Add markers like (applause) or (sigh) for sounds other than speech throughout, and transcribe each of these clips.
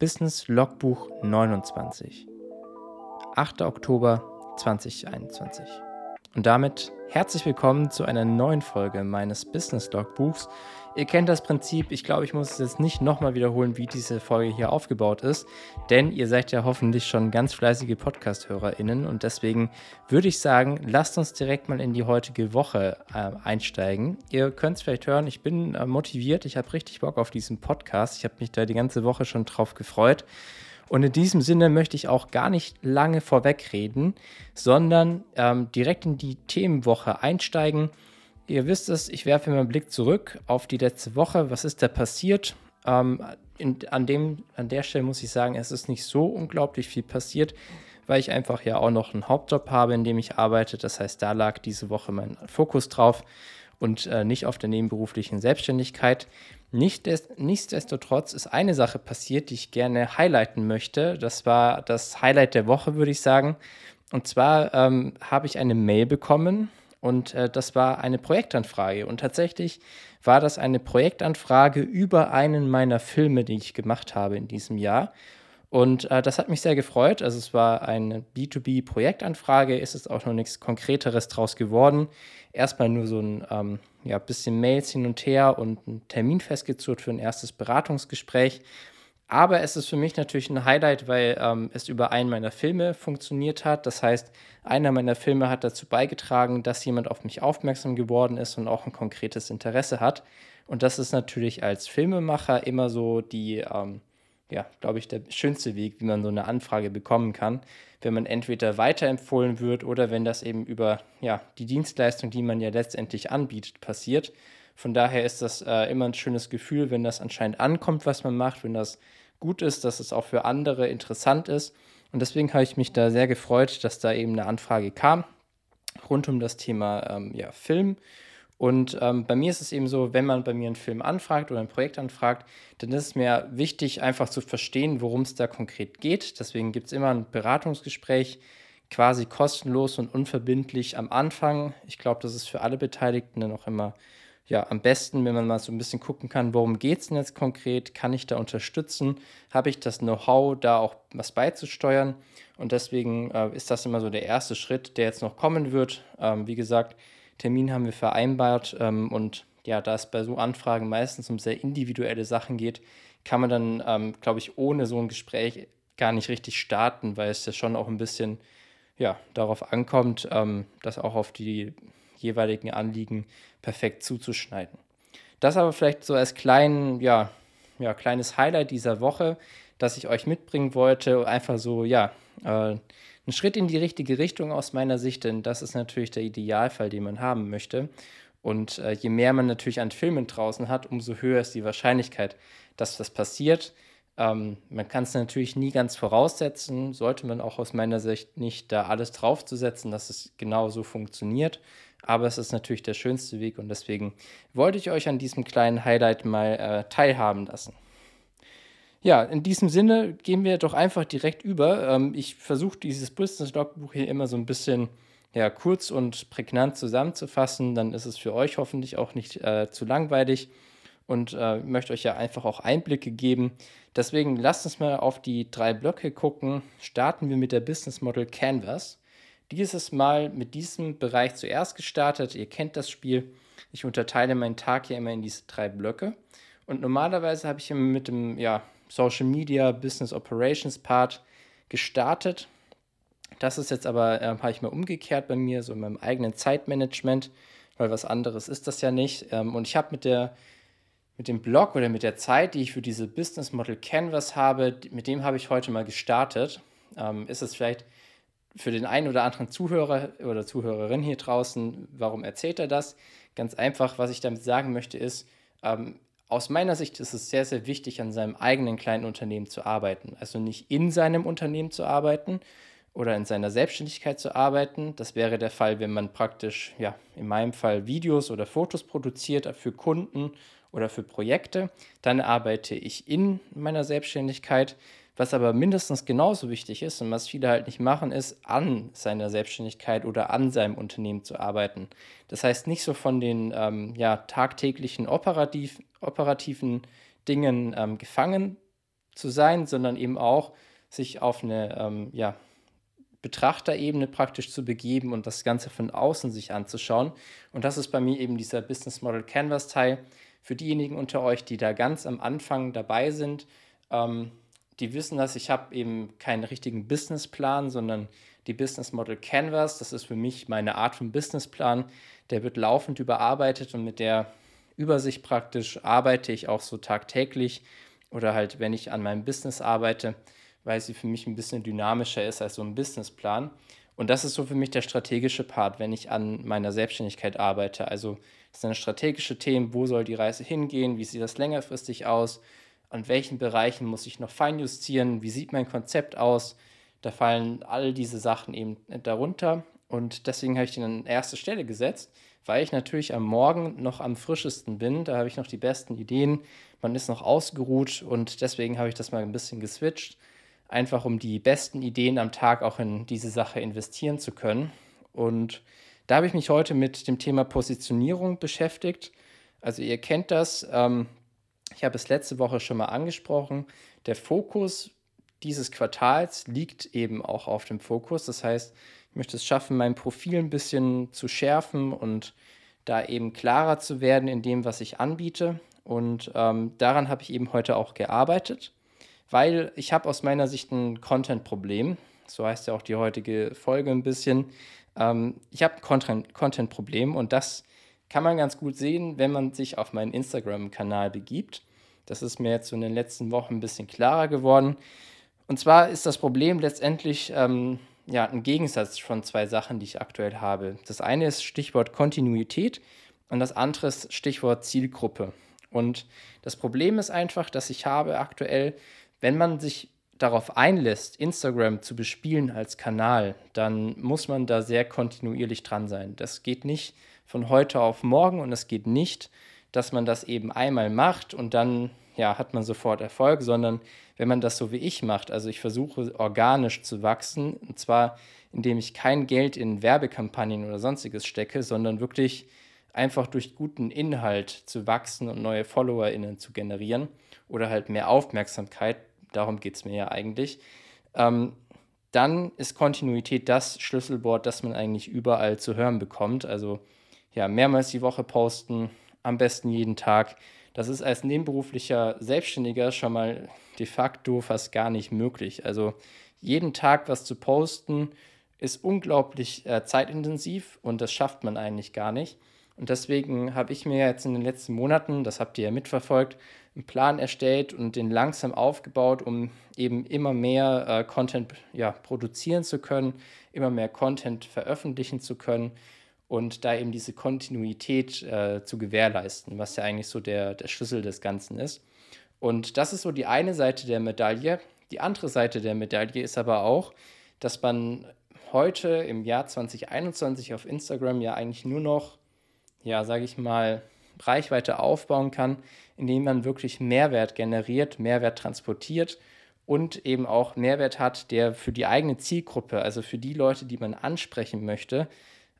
Business Logbuch 29. 8. Oktober 2021. Und damit herzlich willkommen zu einer neuen Folge meines Business Logbuchs. Ihr kennt das Prinzip, ich glaube, ich muss es jetzt nicht nochmal wiederholen, wie diese Folge hier aufgebaut ist, denn ihr seid ja hoffentlich schon ganz fleißige Podcast-HörerInnen und deswegen würde ich sagen, lasst uns direkt mal in die heutige Woche äh, einsteigen. Ihr könnt es vielleicht hören, ich bin äh, motiviert, ich habe richtig Bock auf diesen Podcast, ich habe mich da die ganze Woche schon drauf gefreut. Und in diesem Sinne möchte ich auch gar nicht lange vorwegreden, sondern ähm, direkt in die Themenwoche einsteigen. Ihr wisst es, ich werfe mal einen Blick zurück auf die letzte Woche. Was ist da passiert? Ähm, in, an, dem, an der Stelle muss ich sagen, es ist nicht so unglaublich viel passiert, weil ich einfach ja auch noch einen Hauptjob habe, in dem ich arbeite. Das heißt, da lag diese Woche mein Fokus drauf und äh, nicht auf der nebenberuflichen Selbstständigkeit. Nicht nichtsdestotrotz ist eine Sache passiert, die ich gerne highlighten möchte. Das war das Highlight der Woche, würde ich sagen. Und zwar ähm, habe ich eine Mail bekommen und äh, das war eine Projektanfrage. Und tatsächlich war das eine Projektanfrage über einen meiner Filme, die ich gemacht habe in diesem Jahr. Und äh, das hat mich sehr gefreut. Also es war eine B2B-Projektanfrage, ist es auch noch nichts Konkreteres draus geworden. Erstmal nur so ein ähm, ja, bisschen Mails hin und her und einen Termin festgezurrt für ein erstes Beratungsgespräch. Aber es ist für mich natürlich ein Highlight, weil ähm, es über einen meiner Filme funktioniert hat. Das heißt, einer meiner Filme hat dazu beigetragen, dass jemand auf mich aufmerksam geworden ist und auch ein konkretes Interesse hat. Und das ist natürlich als Filmemacher immer so die, ähm, ja, glaube ich, der schönste Weg, wie man so eine Anfrage bekommen kann, wenn man entweder weiterempfohlen wird oder wenn das eben über ja, die Dienstleistung, die man ja letztendlich anbietet, passiert. Von daher ist das äh, immer ein schönes Gefühl, wenn das anscheinend ankommt, was man macht, wenn das gut ist, dass es auch für andere interessant ist. Und deswegen habe ich mich da sehr gefreut, dass da eben eine Anfrage kam rund um das Thema ähm, ja, Film und ähm, bei mir ist es eben so, wenn man bei mir einen Film anfragt oder ein Projekt anfragt, dann ist es mir wichtig, einfach zu verstehen, worum es da konkret geht. Deswegen gibt es immer ein Beratungsgespräch, quasi kostenlos und unverbindlich am Anfang. Ich glaube, das ist für alle Beteiligten dann auch immer ja, am besten, wenn man mal so ein bisschen gucken kann, worum geht es denn jetzt konkret? Kann ich da unterstützen? Habe ich das Know-how, da auch was beizusteuern? Und deswegen äh, ist das immer so der erste Schritt, der jetzt noch kommen wird. Ähm, wie gesagt, Termin haben wir vereinbart ähm, und ja, da es bei so Anfragen meistens um sehr individuelle Sachen geht, kann man dann, ähm, glaube ich, ohne so ein Gespräch gar nicht richtig starten, weil es ja schon auch ein bisschen ja, darauf ankommt, ähm, das auch auf die jeweiligen Anliegen perfekt zuzuschneiden. Das aber vielleicht so als klein, ja, ja, kleines Highlight dieser Woche, das ich euch mitbringen wollte, einfach so, ja, äh, ein Schritt in die richtige Richtung aus meiner Sicht, denn das ist natürlich der Idealfall, den man haben möchte. Und äh, je mehr man natürlich an Filmen draußen hat, umso höher ist die Wahrscheinlichkeit, dass das passiert. Ähm, man kann es natürlich nie ganz voraussetzen, sollte man auch aus meiner Sicht nicht da alles draufzusetzen, dass es genau so funktioniert. Aber es ist natürlich der schönste Weg und deswegen wollte ich euch an diesem kleinen Highlight mal äh, teilhaben lassen. Ja, in diesem Sinne gehen wir doch einfach direkt über. Ähm, ich versuche dieses Business Logbuch hier immer so ein bisschen ja, kurz und prägnant zusammenzufassen. Dann ist es für euch hoffentlich auch nicht äh, zu langweilig und äh, möchte euch ja einfach auch Einblicke geben. Deswegen lasst uns mal auf die drei Blöcke gucken. Starten wir mit der Business Model Canvas. Dieses Mal mit diesem Bereich zuerst gestartet. Ihr kennt das Spiel. Ich unterteile meinen Tag hier immer in diese drei Blöcke. Und normalerweise habe ich immer mit dem ja, Social Media, Business Operations Part gestartet. Das ist jetzt aber, äh, habe ich mal umgekehrt bei mir, so in meinem eigenen Zeitmanagement, weil was anderes ist das ja nicht. Ähm, und ich habe mit der mit dem Blog oder mit der Zeit, die ich für diese Business Model Canvas habe, mit dem habe ich heute mal gestartet. Ähm, ist es vielleicht für den einen oder anderen Zuhörer oder Zuhörerin hier draußen, warum erzählt er das? Ganz einfach, was ich damit sagen möchte, ist, ähm, aus meiner Sicht ist es sehr, sehr wichtig, an seinem eigenen kleinen Unternehmen zu arbeiten. Also nicht in seinem Unternehmen zu arbeiten oder in seiner Selbstständigkeit zu arbeiten. Das wäre der Fall, wenn man praktisch, ja, in meinem Fall Videos oder Fotos produziert für Kunden oder für Projekte. Dann arbeite ich in meiner Selbstständigkeit. Was aber mindestens genauso wichtig ist und was viele halt nicht machen, ist, an seiner Selbstständigkeit oder an seinem Unternehmen zu arbeiten. Das heißt, nicht so von den ähm, ja, tagtäglichen operativ, operativen Dingen ähm, gefangen zu sein, sondern eben auch sich auf eine ähm, ja, Betrachterebene praktisch zu begeben und das Ganze von außen sich anzuschauen. Und das ist bei mir eben dieser Business Model Canvas Teil. Für diejenigen unter euch, die da ganz am Anfang dabei sind, ähm, die wissen, dass ich habe eben keinen richtigen Businessplan, sondern die Business Model Canvas, das ist für mich meine Art von Businessplan, der wird laufend überarbeitet und mit der Übersicht praktisch arbeite ich auch so tagtäglich oder halt, wenn ich an meinem Business arbeite, weil sie für mich ein bisschen dynamischer ist als so ein Businessplan. Und das ist so für mich der strategische Part, wenn ich an meiner Selbstständigkeit arbeite. Also das sind strategische Themen, wo soll die Reise hingehen, wie sieht das längerfristig aus, an welchen Bereichen muss ich noch feinjustieren, wie sieht mein Konzept aus. Da fallen all diese Sachen eben darunter. Und deswegen habe ich den an erste Stelle gesetzt, weil ich natürlich am Morgen noch am frischesten bin. Da habe ich noch die besten Ideen. Man ist noch ausgeruht und deswegen habe ich das mal ein bisschen geswitcht. Einfach um die besten Ideen am Tag auch in diese Sache investieren zu können. Und da habe ich mich heute mit dem Thema Positionierung beschäftigt. Also ihr kennt das. Ähm, ich habe es letzte Woche schon mal angesprochen. Der Fokus dieses Quartals liegt eben auch auf dem Fokus. Das heißt, ich möchte es schaffen, mein Profil ein bisschen zu schärfen und da eben klarer zu werden in dem, was ich anbiete. Und ähm, daran habe ich eben heute auch gearbeitet, weil ich habe aus meiner Sicht ein Content-Problem. So heißt ja auch die heutige Folge ein bisschen. Ähm, ich habe ein Content-Problem und das kann man ganz gut sehen, wenn man sich auf meinen Instagram-Kanal begibt. Das ist mir jetzt so in den letzten Wochen ein bisschen klarer geworden. Und zwar ist das Problem letztendlich ähm, ja, ein Gegensatz von zwei Sachen, die ich aktuell habe. Das eine ist Stichwort Kontinuität und das andere ist Stichwort Zielgruppe. Und das Problem ist einfach, dass ich habe aktuell, wenn man sich darauf einlässt, Instagram zu bespielen als Kanal, dann muss man da sehr kontinuierlich dran sein. Das geht nicht von heute auf morgen und es geht nicht, dass man das eben einmal macht und dann ja, hat man sofort Erfolg, sondern wenn man das so wie ich macht, also ich versuche organisch zu wachsen, und zwar indem ich kein Geld in Werbekampagnen oder sonstiges stecke, sondern wirklich einfach durch guten Inhalt zu wachsen und neue FollowerInnen zu generieren oder halt mehr Aufmerksamkeit, darum geht es mir ja eigentlich, ähm, dann ist Kontinuität das Schlüsselwort, das man eigentlich überall zu hören bekommt. Also ja, mehrmals die Woche posten, am besten jeden Tag das ist als nebenberuflicher Selbstständiger schon mal de facto fast gar nicht möglich. Also jeden Tag was zu posten ist unglaublich äh, zeitintensiv und das schafft man eigentlich gar nicht. Und deswegen habe ich mir jetzt in den letzten Monaten, das habt ihr ja mitverfolgt, einen Plan erstellt und den langsam aufgebaut, um eben immer mehr äh, Content ja, produzieren zu können, immer mehr Content veröffentlichen zu können und da eben diese Kontinuität äh, zu gewährleisten, was ja eigentlich so der, der Schlüssel des Ganzen ist. Und das ist so die eine Seite der Medaille. Die andere Seite der Medaille ist aber auch, dass man heute im Jahr 2021 auf Instagram ja eigentlich nur noch, ja, sage ich mal, Reichweite aufbauen kann, indem man wirklich Mehrwert generiert, Mehrwert transportiert und eben auch Mehrwert hat, der für die eigene Zielgruppe, also für die Leute, die man ansprechen möchte,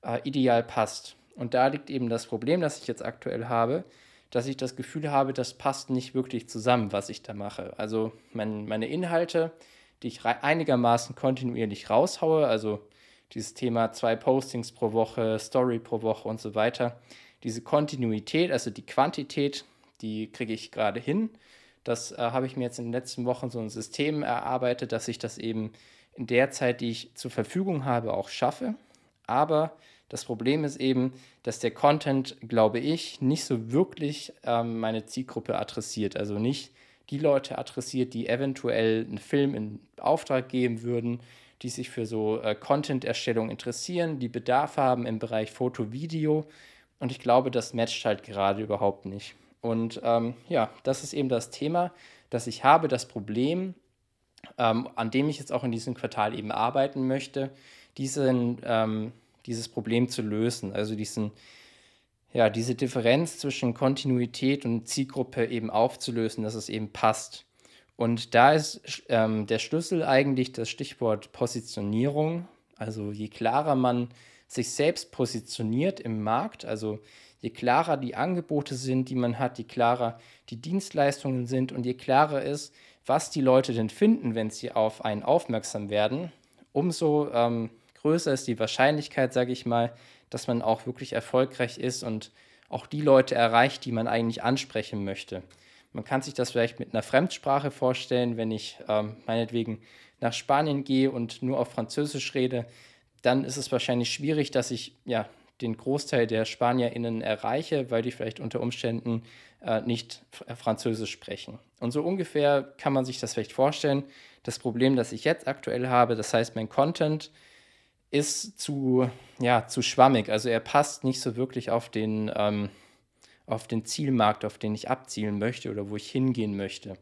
äh, ideal passt. Und da liegt eben das Problem, das ich jetzt aktuell habe, dass ich das Gefühl habe, das passt nicht wirklich zusammen, was ich da mache. Also mein, meine Inhalte, die ich einigermaßen kontinuierlich raushaue, also dieses Thema zwei Postings pro Woche, Story pro Woche und so weiter, diese Kontinuität, also die Quantität, die kriege ich gerade hin. Das äh, habe ich mir jetzt in den letzten Wochen so ein System erarbeitet, dass ich das eben in der Zeit, die ich zur Verfügung habe, auch schaffe. Aber das Problem ist eben, dass der Content, glaube ich, nicht so wirklich ähm, meine Zielgruppe adressiert. Also nicht die Leute adressiert, die eventuell einen Film in Auftrag geben würden, die sich für so äh, Content-Erstellung interessieren, die Bedarf haben im Bereich Foto, Video. Und ich glaube, das matcht halt gerade überhaupt nicht. Und ähm, ja, das ist eben das Thema, das ich habe, das Problem, ähm, an dem ich jetzt auch in diesem Quartal eben arbeiten möchte, diesen ähm, dieses Problem zu lösen. Also diesen, ja, diese Differenz zwischen Kontinuität und Zielgruppe eben aufzulösen, dass es eben passt. Und da ist ähm, der Schlüssel eigentlich das Stichwort Positionierung. Also je klarer man sich selbst positioniert im Markt, also je klarer die Angebote sind, die man hat, je klarer die Dienstleistungen sind und je klarer ist, was die Leute denn finden, wenn sie auf einen aufmerksam werden, umso ähm, größer ist die Wahrscheinlichkeit, sage ich mal, dass man auch wirklich erfolgreich ist und auch die Leute erreicht, die man eigentlich ansprechen möchte. Man kann sich das vielleicht mit einer Fremdsprache vorstellen, wenn ich ähm, meinetwegen nach Spanien gehe und nur auf Französisch rede, dann ist es wahrscheinlich schwierig, dass ich ja den Großteil der SpanierInnen erreiche, weil die vielleicht unter Umständen äh, nicht äh, Französisch sprechen. Und so ungefähr kann man sich das vielleicht vorstellen. Das Problem, das ich jetzt aktuell habe, das heißt, mein Content ist zu, ja, zu schwammig. Also er passt nicht so wirklich auf den, ähm, auf den Zielmarkt, auf den ich abzielen möchte oder wo ich hingehen möchte.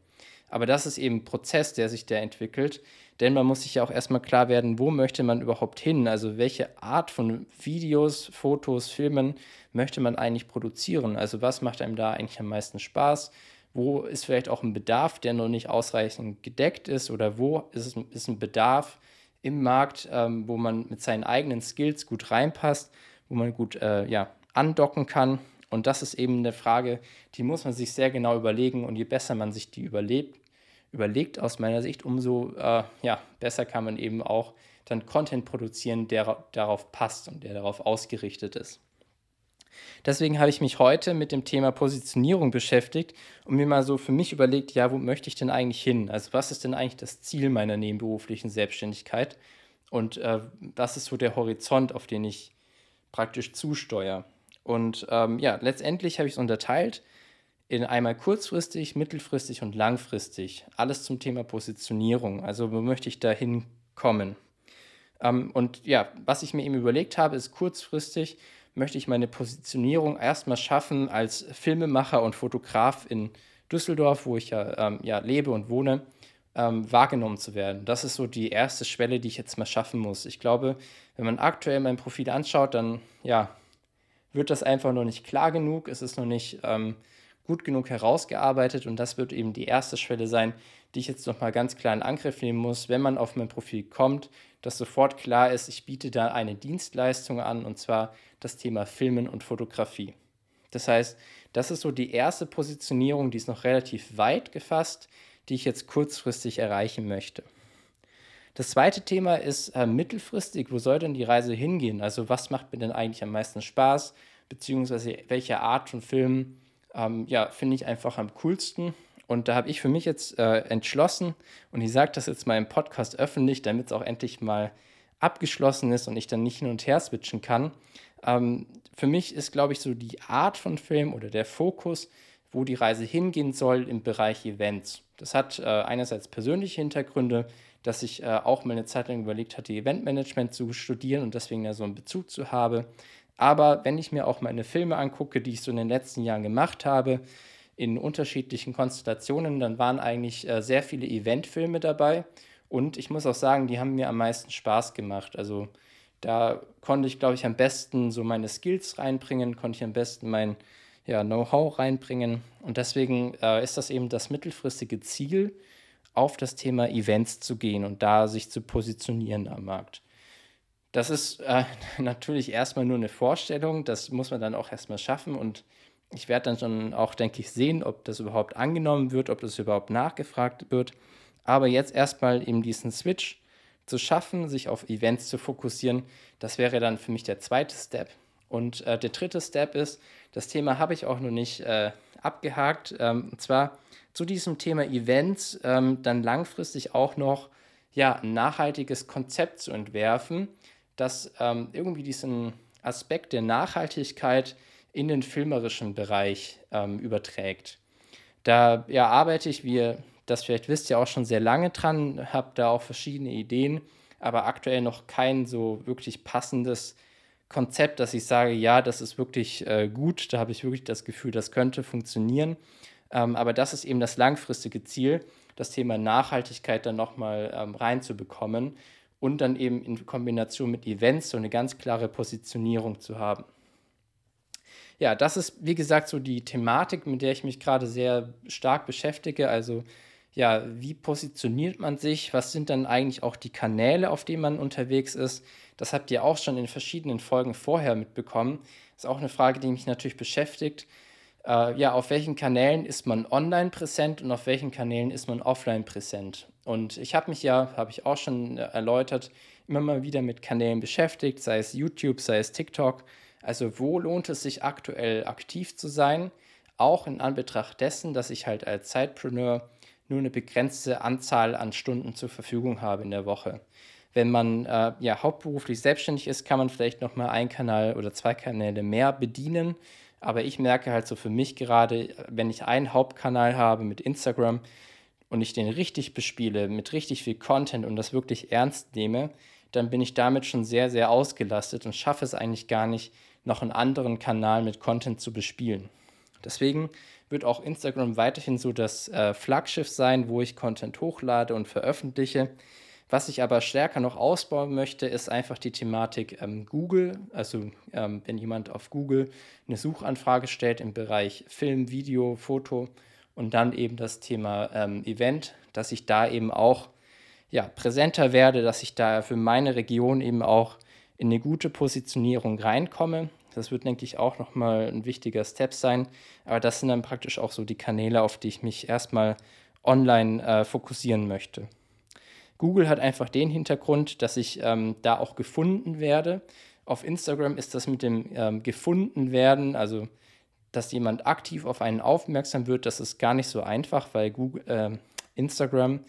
Aber das ist eben ein Prozess, der sich da entwickelt. Denn man muss sich ja auch erstmal klar werden, wo möchte man überhaupt hin? Also welche Art von Videos, Fotos, Filmen möchte man eigentlich produzieren? Also was macht einem da eigentlich am meisten Spaß? Wo ist vielleicht auch ein Bedarf, der noch nicht ausreichend gedeckt ist? Oder wo ist, ist ein Bedarf im Markt, ähm, wo man mit seinen eigenen Skills gut reinpasst, wo man gut äh, ja, andocken kann? Und das ist eben eine Frage, die muss man sich sehr genau überlegen. Und je besser man sich die überlebt, überlegt aus meiner Sicht, umso äh, ja, besser kann man eben auch dann Content produzieren, der darauf passt und der darauf ausgerichtet ist. Deswegen habe ich mich heute mit dem Thema Positionierung beschäftigt und mir mal so für mich überlegt, ja, wo möchte ich denn eigentlich hin? Also was ist denn eigentlich das Ziel meiner nebenberuflichen Selbstständigkeit und äh, was ist so der Horizont, auf den ich praktisch zusteuere? Und ähm, ja, letztendlich habe ich es unterteilt in einmal kurzfristig, mittelfristig und langfristig. Alles zum Thema Positionierung. Also wo möchte ich da hinkommen? Ähm, und ja, was ich mir eben überlegt habe, ist kurzfristig möchte ich meine Positionierung erstmal schaffen als Filmemacher und Fotograf in Düsseldorf, wo ich ja, ähm, ja lebe und wohne, ähm, wahrgenommen zu werden. Das ist so die erste Schwelle, die ich jetzt mal schaffen muss. Ich glaube, wenn man aktuell mein Profil anschaut, dann ja, wird das einfach noch nicht klar genug. Es ist noch nicht ähm, gut genug herausgearbeitet und das wird eben die erste Schwelle sein, die ich jetzt nochmal ganz klar in Angriff nehmen muss, wenn man auf mein Profil kommt, dass sofort klar ist, ich biete da eine Dienstleistung an und zwar das Thema Filmen und Fotografie. Das heißt, das ist so die erste Positionierung, die ist noch relativ weit gefasst, die ich jetzt kurzfristig erreichen möchte. Das zweite Thema ist äh, mittelfristig, wo soll denn die Reise hingehen? Also was macht mir denn eigentlich am meisten Spaß, beziehungsweise welche Art von Film ähm, ja, finde ich einfach am coolsten. Und da habe ich für mich jetzt äh, entschlossen, und ich sage das jetzt mal im Podcast öffentlich, damit es auch endlich mal abgeschlossen ist und ich dann nicht hin und her switchen kann. Ähm, für mich ist, glaube ich, so die Art von Film oder der Fokus, wo die Reise hingehen soll im Bereich Events. Das hat äh, einerseits persönliche Hintergründe, dass ich äh, auch mal eine Zeit lang überlegt hatte, Eventmanagement zu studieren und deswegen ja so einen Bezug zu habe. Aber wenn ich mir auch meine Filme angucke, die ich so in den letzten Jahren gemacht habe, in unterschiedlichen Konstellationen, dann waren eigentlich äh, sehr viele Eventfilme dabei. Und ich muss auch sagen, die haben mir am meisten Spaß gemacht. Also da konnte ich, glaube ich, am besten so meine Skills reinbringen, konnte ich am besten mein ja, Know-how reinbringen. Und deswegen äh, ist das eben das mittelfristige Ziel, auf das Thema Events zu gehen und da sich zu positionieren am Markt. Das ist äh, (laughs) natürlich erstmal nur eine Vorstellung, das muss man dann auch erstmal schaffen und ich werde dann schon auch, denke ich, sehen, ob das überhaupt angenommen wird, ob das überhaupt nachgefragt wird. Aber jetzt erstmal eben diesen Switch zu schaffen, sich auf Events zu fokussieren, das wäre dann für mich der zweite Step. Und äh, der dritte Step ist, das Thema habe ich auch noch nicht äh, abgehakt, ähm, und zwar zu diesem Thema Events ähm, dann langfristig auch noch ja, ein nachhaltiges Konzept zu entwerfen, das ähm, irgendwie diesen Aspekt der Nachhaltigkeit in den filmerischen Bereich ähm, überträgt. Da ja, arbeite ich, wie ihr das vielleicht wisst, ja auch schon sehr lange dran, habe da auch verschiedene Ideen, aber aktuell noch kein so wirklich passendes Konzept, dass ich sage, ja, das ist wirklich äh, gut, da habe ich wirklich das Gefühl, das könnte funktionieren. Ähm, aber das ist eben das langfristige Ziel, das Thema Nachhaltigkeit dann nochmal ähm, reinzubekommen und dann eben in Kombination mit Events so eine ganz klare Positionierung zu haben. Ja, das ist, wie gesagt, so die Thematik, mit der ich mich gerade sehr stark beschäftige. Also, ja, wie positioniert man sich? Was sind dann eigentlich auch die Kanäle, auf denen man unterwegs ist? Das habt ihr auch schon in verschiedenen Folgen vorher mitbekommen. Das ist auch eine Frage, die mich natürlich beschäftigt. äh, ja, auf welchen Kanälen ist man online präsent und auf welchen Kanälen ist man offline präsent. Und ich habe mich ja, habe ich auch schon äh, erläutert, immer mal wieder mit Kanälen beschäftigt, sei es YouTube, sei es TikTok. Also wo lohnt es sich aktuell aktiv zu sein? Auch in Anbetracht dessen, dass ich halt als Zeitpreneur nur eine begrenzte Anzahl an Stunden zur Verfügung habe in der Woche. Wenn man äh, ja hauptberuflich selbstständig ist, kann man vielleicht noch mal einen Kanal oder zwei Kanäle mehr bedienen. Aber ich merke halt so für mich gerade, wenn ich einen Hauptkanal habe mit Instagram und ich den richtig bespiele, mit richtig viel Content und das wirklich ernst nehme, dann bin ich damit schon sehr, sehr ausgelastet und schaffe es eigentlich gar nicht, noch einen anderen Kanal mit Content zu bespielen. Deswegen wird auch Instagram weiterhin so das äh, Flaggschiff sein, wo ich Content hochlade und veröffentliche. Was ich aber stärker noch ausbauen möchte, ist einfach die Thematik ähm, Google. Also ähm, wenn jemand auf Google eine Suchanfrage stellt im Bereich Film, Video, Foto und dann eben das Thema ähm, Event, dass ich da eben auch ja, präsenter werde, dass ich da für meine Region eben auch in eine gute Positionierung reinkomme. Das wird, denke ich, auch nochmal ein wichtiger Step sein. Aber das sind dann praktisch auch so die Kanäle, auf die ich mich erstmal online äh, fokussieren möchte. Google hat einfach den Hintergrund, dass ich ähm, da auch gefunden werde. Auf Instagram ist das mit dem ähm, gefunden werden, also dass jemand aktiv auf einen aufmerksam wird, das ist gar nicht so einfach, weil Google, äh, Instagram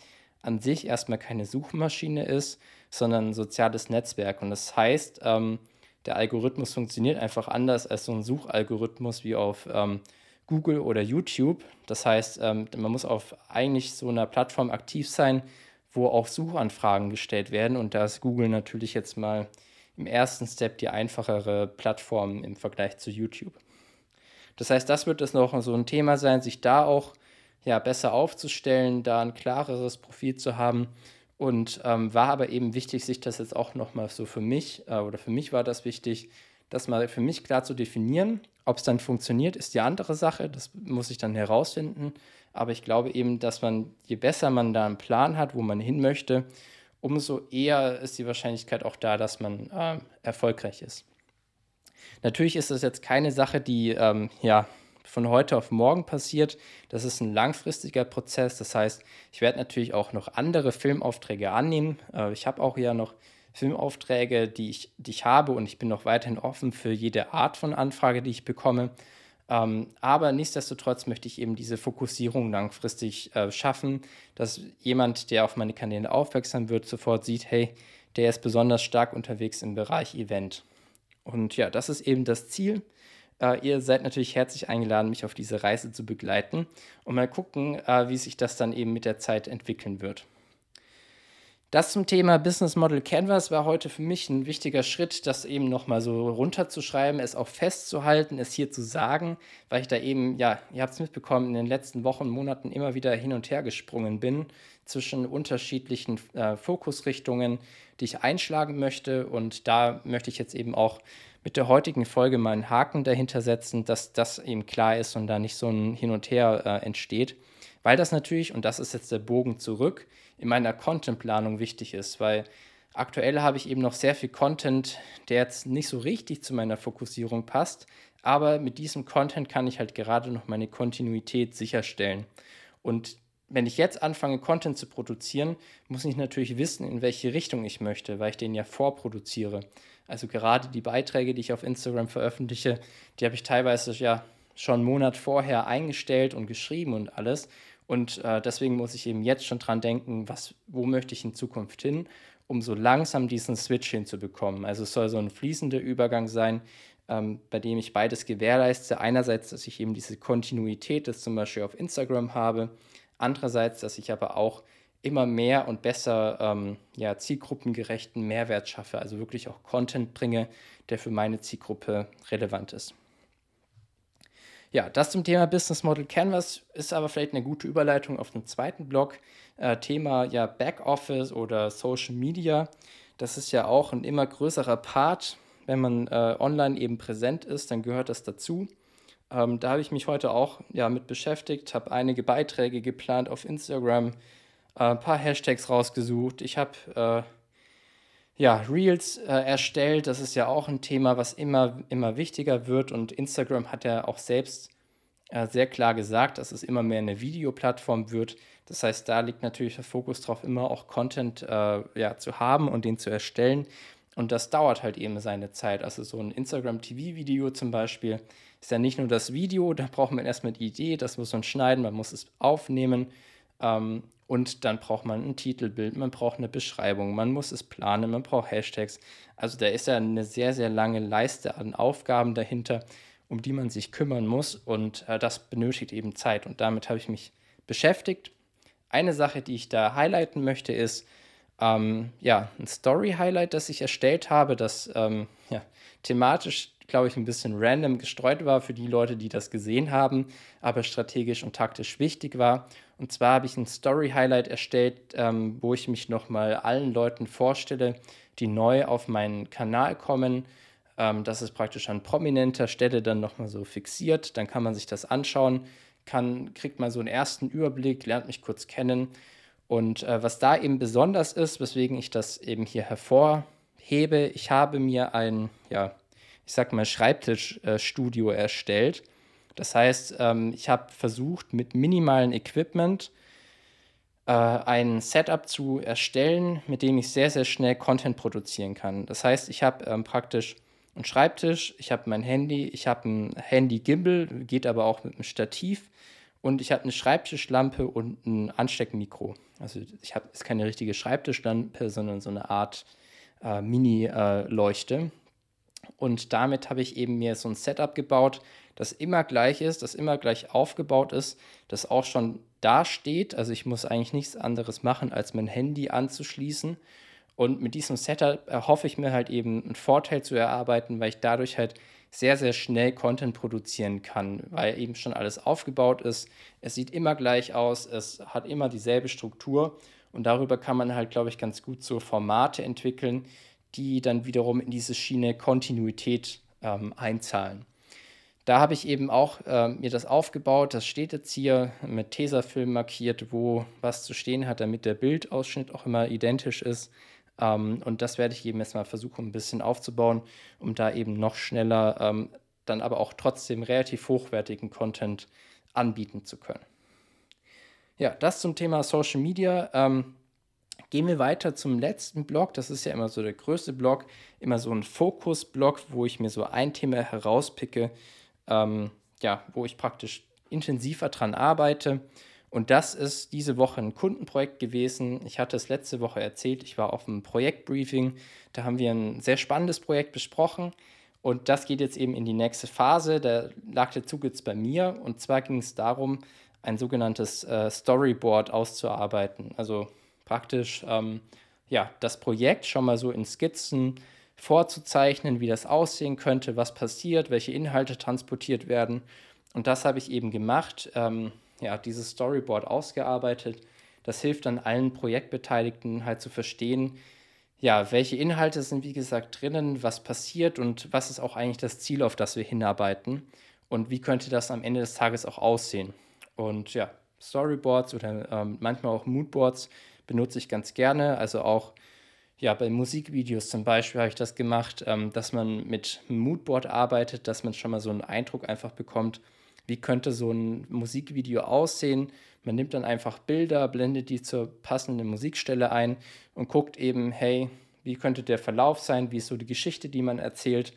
an sich erstmal keine Suchmaschine ist, sondern ein soziales Netzwerk. Und das heißt, ähm, der Algorithmus funktioniert einfach anders als so ein Suchalgorithmus wie auf ähm, Google oder YouTube. Das heißt, ähm, man muss auf eigentlich so einer Plattform aktiv sein, wo auch Suchanfragen gestellt werden. Und da ist Google natürlich jetzt mal im ersten Step die einfachere Plattform im Vergleich zu YouTube. Das heißt, das wird es noch so ein Thema sein, sich da auch ja, besser aufzustellen, da ein klareres Profil zu haben. Und ähm, war aber eben wichtig, sich das jetzt auch nochmal so für mich, äh, oder für mich war das wichtig, das mal für mich klar zu definieren. Ob es dann funktioniert, ist die andere Sache. Das muss ich dann herausfinden. Aber ich glaube eben, dass man, je besser man da einen Plan hat, wo man hin möchte, umso eher ist die Wahrscheinlichkeit auch da, dass man äh, erfolgreich ist. Natürlich ist das jetzt keine Sache, die ähm, ja, von heute auf morgen passiert. Das ist ein langfristiger Prozess. Das heißt, ich werde natürlich auch noch andere Filmaufträge annehmen. Äh, ich habe auch ja noch Filmaufträge, die ich, die ich habe und ich bin noch weiterhin offen für jede Art von Anfrage, die ich bekomme. Ähm, aber nichtsdestotrotz möchte ich eben diese Fokussierung langfristig äh, schaffen, dass jemand, der auf meine Kanäle aufmerksam wird, sofort sieht, hey, der ist besonders stark unterwegs im Bereich Event. Und ja, das ist eben das Ziel. Äh, ihr seid natürlich herzlich eingeladen, mich auf diese Reise zu begleiten und mal gucken, äh, wie sich das dann eben mit der Zeit entwickeln wird. Das zum Thema Business Model Canvas war heute für mich ein wichtiger Schritt, das eben nochmal so runterzuschreiben, es auch festzuhalten, es hier zu sagen, weil ich da eben, ja, ihr habt es mitbekommen, in den letzten Wochen, Monaten immer wieder hin und her gesprungen bin zwischen unterschiedlichen äh, Fokusrichtungen, die ich einschlagen möchte. Und da möchte ich jetzt eben auch mit der heutigen Folge mal einen Haken dahinter setzen, dass das eben klar ist und da nicht so ein Hin und Her äh, entsteht. Weil das natürlich, und das ist jetzt der Bogen zurück, in meiner Contentplanung wichtig ist, weil aktuell habe ich eben noch sehr viel Content, der jetzt nicht so richtig zu meiner Fokussierung passt, aber mit diesem Content kann ich halt gerade noch meine Kontinuität sicherstellen. Und wenn ich jetzt anfange, Content zu produzieren, muss ich natürlich wissen, in welche Richtung ich möchte, weil ich den ja vorproduziere. Also gerade die Beiträge, die ich auf Instagram veröffentliche, die habe ich teilweise ja schon einen Monat vorher eingestellt und geschrieben und alles. Und äh, deswegen muss ich eben jetzt schon dran denken, was, wo möchte ich in Zukunft hin, um so langsam diesen Switch hinzubekommen. Also es soll so ein fließender Übergang sein, ähm, bei dem ich beides gewährleiste. Einerseits, dass ich eben diese Kontinuität, das zum Beispiel auf Instagram habe, andererseits, dass ich aber auch immer mehr und besser ähm, ja, zielgruppengerechten Mehrwert schaffe, also wirklich auch Content bringe, der für meine Zielgruppe relevant ist. Ja, das zum Thema Business Model Canvas ist aber vielleicht eine gute Überleitung auf den zweiten Blog. Äh, Thema ja Backoffice oder Social Media. Das ist ja auch ein immer größerer Part. Wenn man äh, online eben präsent ist, dann gehört das dazu. Ähm, da habe ich mich heute auch ja, mit beschäftigt, habe einige Beiträge geplant auf Instagram, äh, ein paar Hashtags rausgesucht. Ich habe äh, ja, Reels äh, erstellt. Das ist ja auch ein Thema, was immer, immer wichtiger wird. Und Instagram hat ja auch selbst äh, sehr klar gesagt, dass es immer mehr eine Videoplattform wird. Das heißt, da liegt natürlich der Fokus drauf, immer auch Content äh, ja, zu haben und den zu erstellen. Und das dauert halt eben seine Zeit. Also so ein Instagram-TV-Video zum Beispiel ist ja nicht nur das Video, da braucht man erstmal die Idee, das muss man schneiden, man muss es aufnehmen ähm, und dann braucht man ein Titelbild, man braucht eine Beschreibung, man muss es planen, man braucht Hashtags. Also da ist ja eine sehr, sehr lange Leiste an Aufgaben dahinter, um die man sich kümmern muss und äh, das benötigt eben Zeit und damit habe ich mich beschäftigt. Eine Sache, die ich da highlighten möchte, ist, ähm, ja, ein Story-Highlight, das ich erstellt habe, das ähm, ja, thematisch, glaube ich, ein bisschen random gestreut war für die Leute, die das gesehen haben, aber strategisch und taktisch wichtig war. Und zwar habe ich ein Story-Highlight erstellt, ähm, wo ich mich nochmal allen Leuten vorstelle, die neu auf meinen Kanal kommen. Ähm, das ist praktisch an prominenter Stelle dann nochmal so fixiert. Dann kann man sich das anschauen, kann, kriegt mal so einen ersten Überblick, lernt mich kurz kennen und äh, was da eben besonders ist, weswegen ich das eben hier hervorhebe, ich habe mir ein, ja, ich sag mal, Schreibtischstudio äh, erstellt. Das heißt, ähm, ich habe versucht, mit minimalem Equipment äh, ein Setup zu erstellen, mit dem ich sehr, sehr schnell Content produzieren kann. Das heißt, ich habe ähm, praktisch einen Schreibtisch, ich habe mein Handy, ich habe ein Handy-Gimbal, geht aber auch mit einem Stativ und ich habe eine Schreibtischlampe und ein Ansteckmikro. Also ich habe keine richtige Schreibtischlampe, sondern so eine Art äh, Mini-Leuchte. Und damit habe ich eben mir so ein Setup gebaut, das immer gleich ist, das immer gleich aufgebaut ist, das auch schon da steht. Also ich muss eigentlich nichts anderes machen, als mein Handy anzuschließen. Und mit diesem Setup erhoffe ich mir halt eben einen Vorteil zu erarbeiten, weil ich dadurch halt sehr, sehr schnell Content produzieren kann, weil eben schon alles aufgebaut ist. Es sieht immer gleich aus, es hat immer dieselbe Struktur und darüber kann man halt, glaube ich, ganz gut so Formate entwickeln, die dann wiederum in diese Schiene Kontinuität ähm, einzahlen. Da habe ich eben auch äh, mir das aufgebaut. Das steht jetzt hier mit Tesafilm markiert, wo was zu stehen hat, damit der Bildausschnitt auch immer identisch ist. Ähm, und das werde ich eben jetzt mal versuchen, ein bisschen aufzubauen, um da eben noch schneller, ähm, dann aber auch trotzdem relativ hochwertigen Content anbieten zu können. Ja, das zum Thema Social Media. Ähm, gehen wir weiter zum letzten Blog. Das ist ja immer so der größte Blog, immer so ein Fokus-Blog, wo ich mir so ein Thema herauspicke, ähm, ja, wo ich praktisch intensiver dran arbeite. Und das ist diese Woche ein Kundenprojekt gewesen. Ich hatte es letzte Woche erzählt, ich war auf einem Projektbriefing. Da haben wir ein sehr spannendes Projekt besprochen. Und das geht jetzt eben in die nächste Phase. Da lag der Zug jetzt bei mir. Und zwar ging es darum, ein sogenanntes äh, Storyboard auszuarbeiten. Also praktisch ähm, ja, das Projekt schon mal so in Skizzen vorzuzeichnen, wie das aussehen könnte, was passiert, welche Inhalte transportiert werden. Und das habe ich eben gemacht. Ähm, ja, dieses Storyboard ausgearbeitet. Das hilft dann allen Projektbeteiligten halt zu verstehen, ja, welche Inhalte sind wie gesagt drinnen, was passiert und was ist auch eigentlich das Ziel, auf das wir hinarbeiten und wie könnte das am Ende des Tages auch aussehen. Und ja, Storyboards oder ähm, manchmal auch Moodboards benutze ich ganz gerne, also auch ja, bei Musikvideos zum Beispiel habe ich das gemacht, ähm, dass man mit Moodboard arbeitet, dass man schon mal so einen Eindruck einfach bekommt, wie könnte so ein Musikvideo aussehen. Man nimmt dann einfach Bilder, blendet die zur passenden Musikstelle ein und guckt eben, hey, wie könnte der Verlauf sein, wie ist so die Geschichte, die man erzählt.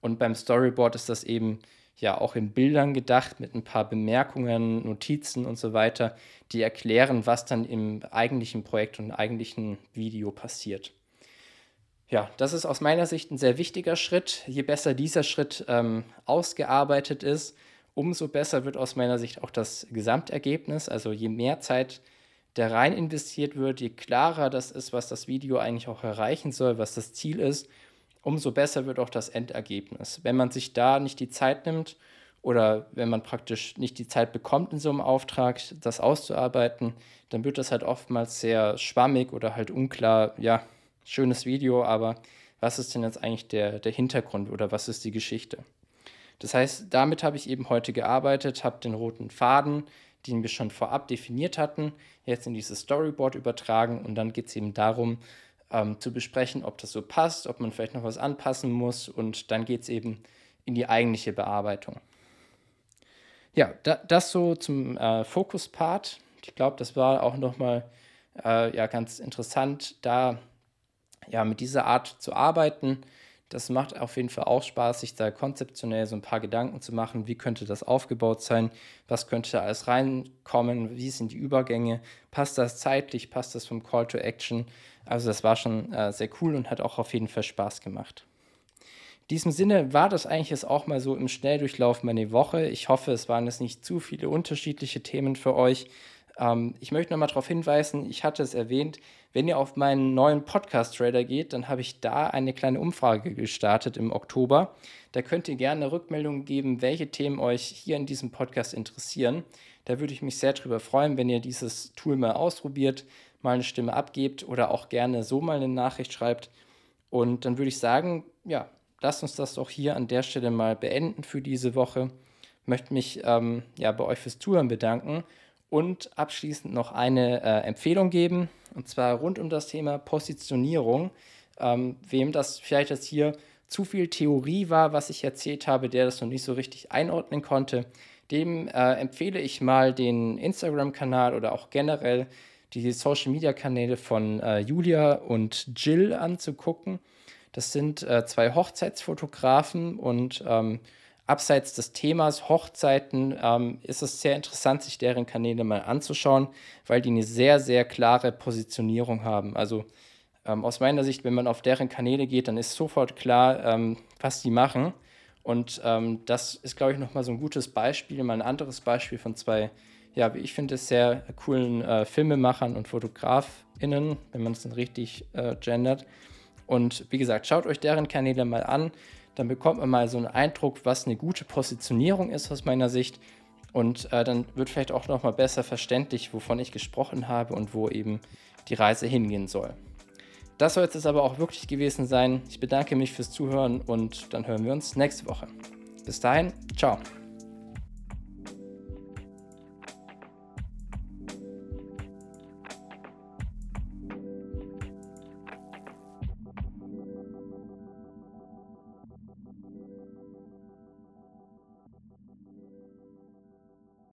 Und beim Storyboard ist das eben ja auch in Bildern gedacht mit ein paar Bemerkungen, Notizen und so weiter, die erklären, was dann im eigentlichen Projekt und eigentlichen Video passiert. Ja, das ist aus meiner Sicht ein sehr wichtiger Schritt. Je besser dieser Schritt ähm, ausgearbeitet ist, umso besser wird aus meiner Sicht auch das Gesamtergebnis. Also je mehr Zeit da rein investiert wird, je klarer das ist, was das Video eigentlich auch erreichen soll, was das Ziel ist, umso besser wird auch das Endergebnis. Wenn man sich da nicht die Zeit nimmt oder wenn man praktisch nicht die Zeit bekommt, in so einem Auftrag das auszuarbeiten, dann wird das halt oftmals sehr schwammig oder halt unklar, ja, schönes Video, aber was ist denn jetzt eigentlich der, der Hintergrund oder was ist die Geschichte? Das heißt, damit habe ich eben heute gearbeitet, habe den roten Faden, den wir schon vorab definiert hatten, jetzt in dieses Storyboard übertragen und dann geht es eben darum, ähm, zu besprechen, ob das so passt, ob man vielleicht noch was anpassen muss und dann geht es eben in die eigentliche Bearbeitung. ja, da, das so zum äh, Fokus-Part. Ich glaube, das war auch nochmal äh, ja, ganz interessant, da ja, mit dieser Art zu arbeiten. Das macht auf jeden Fall auch Spaß, sich da konzeptionell so ein paar Gedanken zu machen. Wie könnte das aufgebaut sein? Was könnte da alles reinkommen? Wie sind die Übergänge? Passt das zeitlich? Passt das vom Call to Action? Also, das war schon äh, sehr cool und hat auch auf jeden Fall Spaß gemacht. In diesem Sinne war das eigentlich jetzt auch mal so im Schnelldurchlauf meine Woche. Ich hoffe, es waren jetzt nicht zu viele unterschiedliche Themen für euch. Ähm, ich möchte nochmal darauf hinweisen, ich hatte es erwähnt, wenn ihr auf meinen neuen Podcast-Trader geht, dann habe ich da eine kleine Umfrage gestartet im Oktober. Da könnt ihr gerne eine Rückmeldung geben, welche Themen euch hier in diesem Podcast interessieren. Da würde ich mich sehr darüber freuen, wenn ihr dieses Tool mal ausprobiert, mal eine Stimme abgebt oder auch gerne so mal eine Nachricht schreibt. Und dann würde ich sagen, ja, lasst uns das doch hier an der Stelle mal beenden für diese Woche. Ich möchte mich ähm, ja, bei euch fürs Zuhören bedanken und abschließend noch eine äh, Empfehlung geben, und zwar rund um das Thema Positionierung. Ähm, wem das vielleicht jetzt hier zu viel Theorie war, was ich erzählt habe, der das noch nicht so richtig einordnen konnte, dem äh, empfehle ich mal den Instagram-Kanal oder auch generell die Social-Media-Kanäle von äh, Julia und Jill anzugucken. Das sind äh, zwei Hochzeitsfotografen und ähm, abseits des Themas Hochzeiten ähm, ist es sehr interessant, sich deren Kanäle mal anzuschauen, weil die eine sehr, sehr klare Positionierung haben. Also ähm, aus meiner Sicht, wenn man auf deren Kanäle geht, dann ist sofort klar, ähm, was die machen. Und ähm, das ist, glaube ich, nochmal so ein gutes Beispiel, mal ein anderes Beispiel von zwei, ja, wie ich finde, sehr coolen äh, Filmemachern und FotografInnen, wenn man es dann richtig äh, gendert. Und wie gesagt, schaut euch deren Kanäle mal an dann bekommt man mal so einen Eindruck, was eine gute Positionierung ist aus meiner Sicht. Und äh, dann wird vielleicht auch noch mal besser verständlich, wovon ich gesprochen habe und wo eben die Reise hingehen soll. Das soll es aber auch wirklich gewesen sein. Ich bedanke mich fürs Zuhören und dann hören wir uns nächste Woche. Bis dahin, ciao.